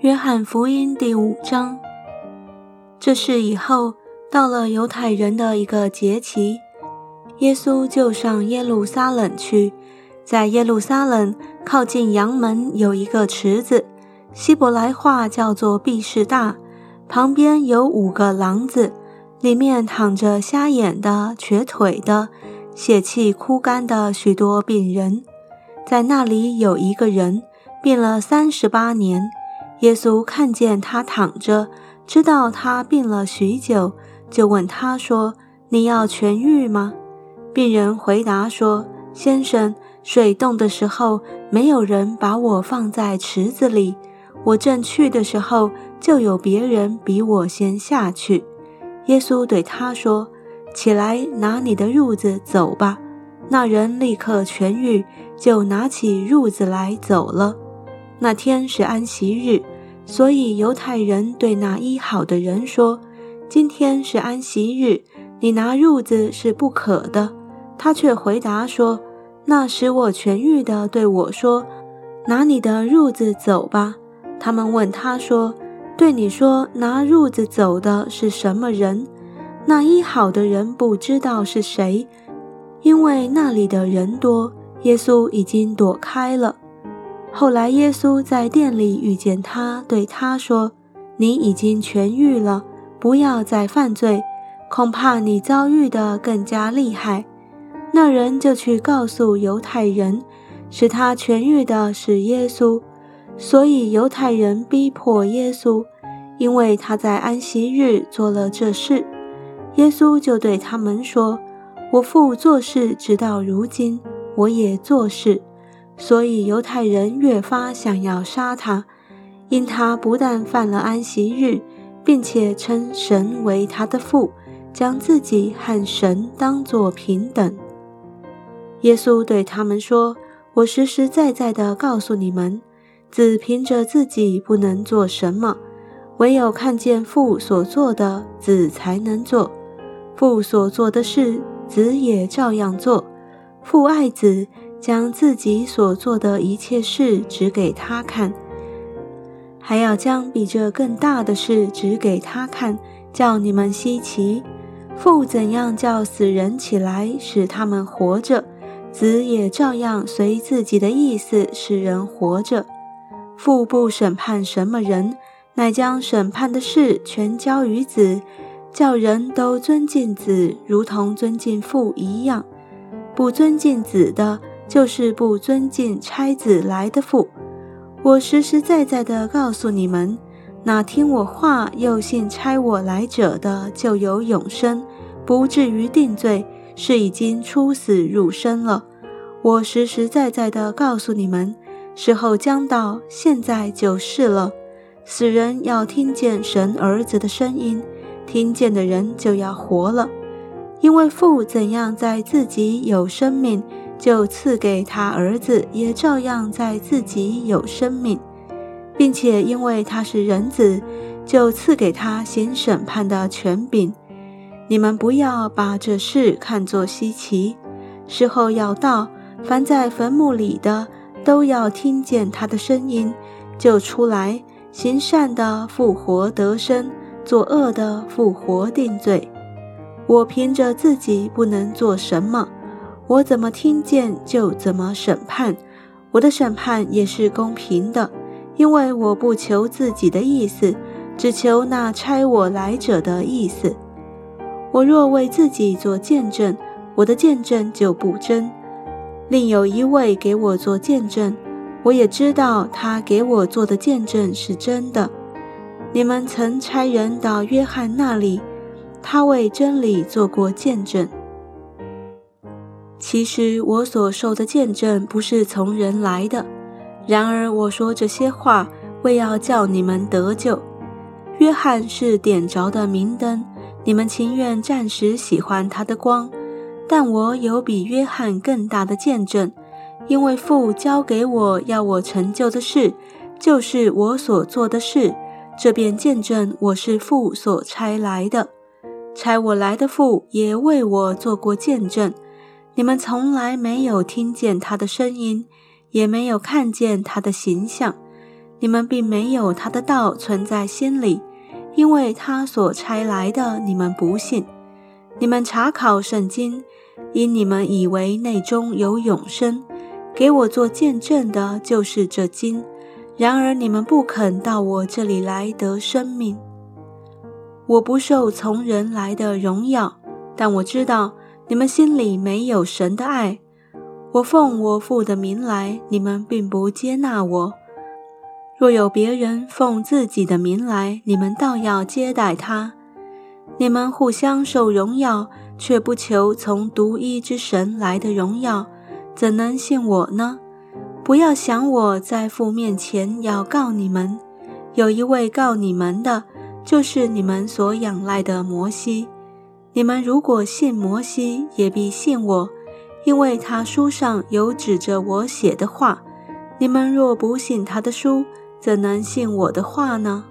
约翰福音第五章。这是以后，到了犹太人的一个节期，耶稣就上耶路撒冷去。在耶路撒冷靠近阳门有一个池子，希伯来话叫做毕士大，旁边有五个廊子，里面躺着瞎眼的、瘸腿的、血气枯干的许多病人。在那里有一个人病了三十八年。耶稣看见他躺着，知道他病了许久，就问他说：“你要痊愈吗？”病人回答说：“先生，水动的时候，没有人把我放在池子里。我正去的时候，就有别人比我先下去。”耶稣对他说：“起来，拿你的褥子走吧。”那人立刻痊愈，就拿起褥子来走了。那天是安息日，所以犹太人对那医好的人说：“今天是安息日，你拿褥子是不可的。”他却回答说：“那使我痊愈的对我说，拿你的褥子走吧。”他们问他说：“对你说拿褥子走的是什么人？”那医好的人不知道是谁，因为那里的人多，耶稣已经躲开了。后来，耶稣在店里遇见他，对他说：“你已经痊愈了，不要再犯罪，恐怕你遭遇的更加厉害。”那人就去告诉犹太人，使他痊愈的是耶稣。所以犹太人逼迫耶稣，因为他在安息日做了这事。耶稣就对他们说：“我父做事直到如今，我也做事。”所以犹太人越发想要杀他，因他不但犯了安息日，并且称神为他的父，将自己和神当作平等。耶稣对他们说：“我实实在在的告诉你们，子凭着自己不能做什么，唯有看见父所做的，子才能做。父所做的事，子也照样做。父爱子。”将自己所做的一切事指给他看，还要将比这更大的事指给他看，叫你们稀奇。父怎样叫死人起来，使他们活着，子也照样随自己的意思使人活着。父不审判什么人，乃将审判的事全交于子，叫人都尊敬子，如同尊敬父一样。不尊敬子的，就是不尊敬差子来的父，我实实在在的告诉你们，那听我话又信差我来者的，就有永生，不至于定罪，是已经出死入生了。我实实在在的告诉你们，时候将到，现在就是了。死人要听见神儿子的声音，听见的人就要活了，因为父怎样在自己有生命。就赐给他儿子，也照样在自己有生命，并且因为他是人子，就赐给他行审判的权柄。你们不要把这事看作稀奇，时候要到，凡在坟墓里的都要听见他的声音，就出来行善的复活得生，作恶的复活定罪。我凭着自己不能做什么。我怎么听见就怎么审判，我的审判也是公平的，因为我不求自己的意思，只求那差我来者的意思。我若为自己做见证，我的见证就不真；另有一位给我做见证，我也知道他给我做的见证是真的。你们曾差人到约翰那里，他为真理做过见证。其实我所受的见证不是从人来的，然而我说这些话，为要叫你们得救。约翰是点着的明灯，你们情愿暂时喜欢他的光，但我有比约翰更大的见证，因为父交给我要我成就的事，就是我所做的事，这便见证我是父所差来的。差我来的父也为我做过见证。你们从来没有听见他的声音，也没有看见他的形象，你们并没有他的道存在心里，因为他所差来的你们不信。你们查考圣经，因你们以为内中有永生，给我做见证的就是这经。然而你们不肯到我这里来得生命。我不受从人来的荣耀，但我知道你们心里没有神的爱。我奉我父的名来，你们并不接纳我；若有别人奉自己的名来，你们倒要接待他。你们互相受荣耀，却不求从独一之神来的荣耀，怎能信我呢？不要想我在父面前要告你们，有一位告你们的，就是你们所仰赖的摩西。你们如果信摩西，也必信我，因为他书上有指着我写的话。你们若不信他的书，怎能信我的话呢？